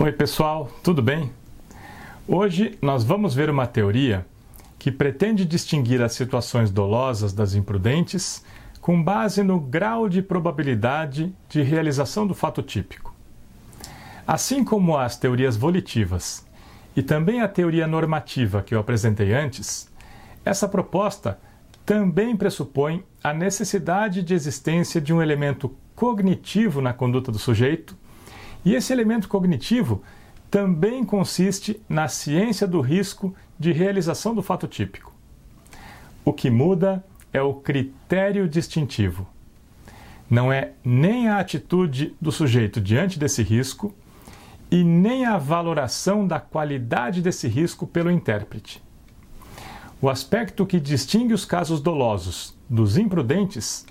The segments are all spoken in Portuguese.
Oi, pessoal, tudo bem? Hoje nós vamos ver uma teoria que pretende distinguir as situações dolosas das imprudentes com base no grau de probabilidade de realização do fato típico. Assim como as teorias volitivas e também a teoria normativa que eu apresentei antes, essa proposta também pressupõe a necessidade de existência de um elemento cognitivo na conduta do sujeito, e esse elemento cognitivo também consiste na ciência do risco de realização do fato típico. O que muda é o critério distintivo. Não é nem a atitude do sujeito diante desse risco e nem a valoração da qualidade desse risco pelo intérprete. O aspecto que distingue os casos dolosos dos imprudentes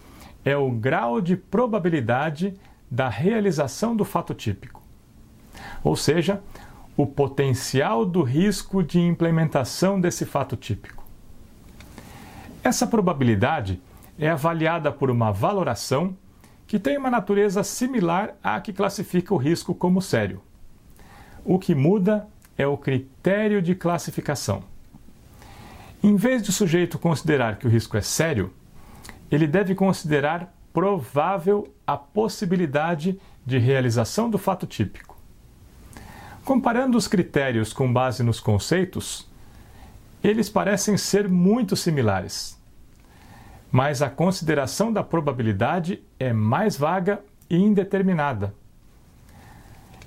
é o grau de probabilidade da realização do fato típico, ou seja, o potencial do risco de implementação desse fato típico. Essa probabilidade é avaliada por uma valoração que tem uma natureza similar à que classifica o risco como sério. O que muda é o critério de classificação. Em vez de o sujeito considerar que o risco é sério, ele deve considerar provável a possibilidade de realização do fato típico. Comparando os critérios com base nos conceitos, eles parecem ser muito similares. Mas a consideração da probabilidade é mais vaga e indeterminada.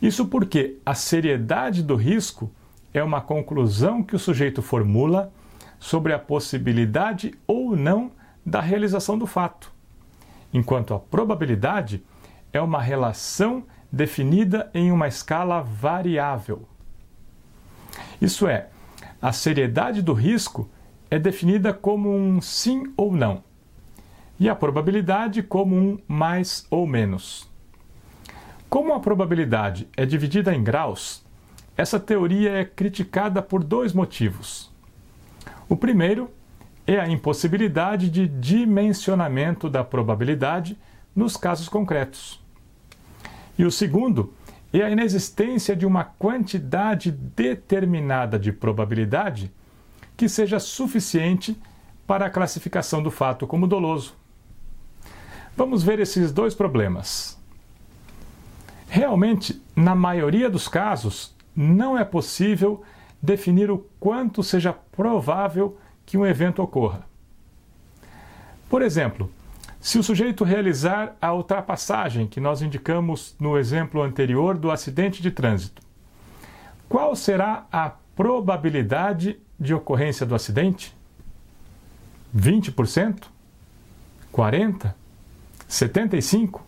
Isso porque a seriedade do risco é uma conclusão que o sujeito formula sobre a possibilidade ou não da realização do fato enquanto a probabilidade é uma relação definida em uma escala variável. Isso é, a seriedade do risco é definida como um sim ou não, e a probabilidade como um mais ou menos. Como a probabilidade é dividida em graus, essa teoria é criticada por dois motivos. O primeiro é a impossibilidade de dimensionamento da probabilidade nos casos concretos. E o segundo é a inexistência de uma quantidade determinada de probabilidade que seja suficiente para a classificação do fato como doloso. Vamos ver esses dois problemas. Realmente, na maioria dos casos, não é possível definir o quanto seja provável que um evento ocorra. Por exemplo, se o sujeito realizar a ultrapassagem que nós indicamos no exemplo anterior do acidente de trânsito, qual será a probabilidade de ocorrência do acidente? 20%? 40%? 75%?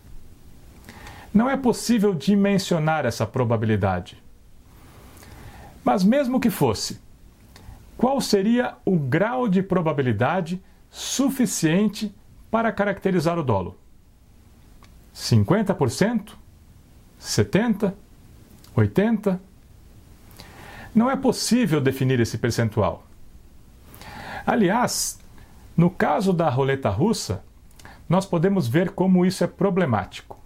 Não é possível dimensionar essa probabilidade. Mas, mesmo que fosse, qual seria o grau de probabilidade suficiente para caracterizar o dolo? 50%? 70%? 80%? Não é possível definir esse percentual. Aliás, no caso da roleta russa, nós podemos ver como isso é problemático.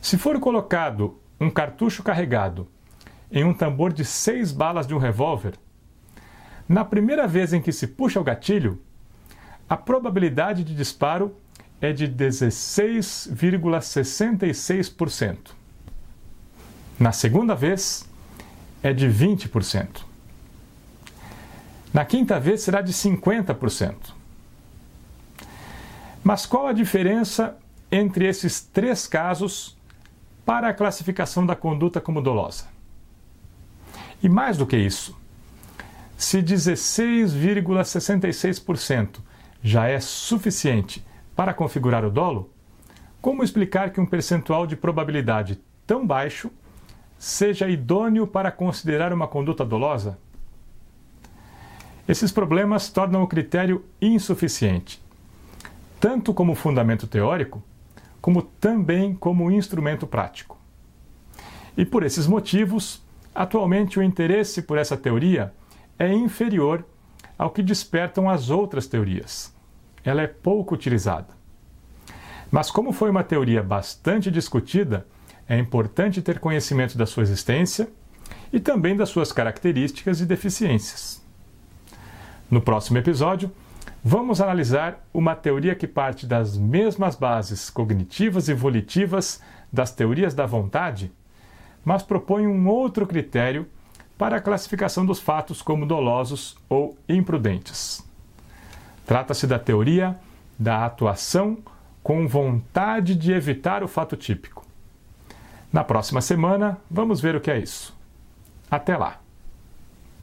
Se for colocado um cartucho carregado em um tambor de seis balas de um revólver, na primeira vez em que se puxa o gatilho, a probabilidade de disparo é de 16,66%. Na segunda vez, é de 20%. Na quinta vez, será de 50%. Mas qual a diferença entre esses três casos para a classificação da conduta como dolosa? E mais do que isso, se 16,66% já é suficiente para configurar o dolo, como explicar que um percentual de probabilidade tão baixo seja idôneo para considerar uma conduta dolosa? Esses problemas tornam o critério insuficiente, tanto como fundamento teórico, como também como instrumento prático. E por esses motivos, atualmente o interesse por essa teoria é inferior ao que despertam as outras teorias. Ela é pouco utilizada. Mas, como foi uma teoria bastante discutida, é importante ter conhecimento da sua existência e também das suas características e deficiências. No próximo episódio, vamos analisar uma teoria que parte das mesmas bases cognitivas e volitivas das teorias da vontade, mas propõe um outro critério para a classificação dos fatos como dolosos ou imprudentes. Trata-se da teoria da atuação com vontade de evitar o fato típico. Na próxima semana, vamos ver o que é isso. Até lá!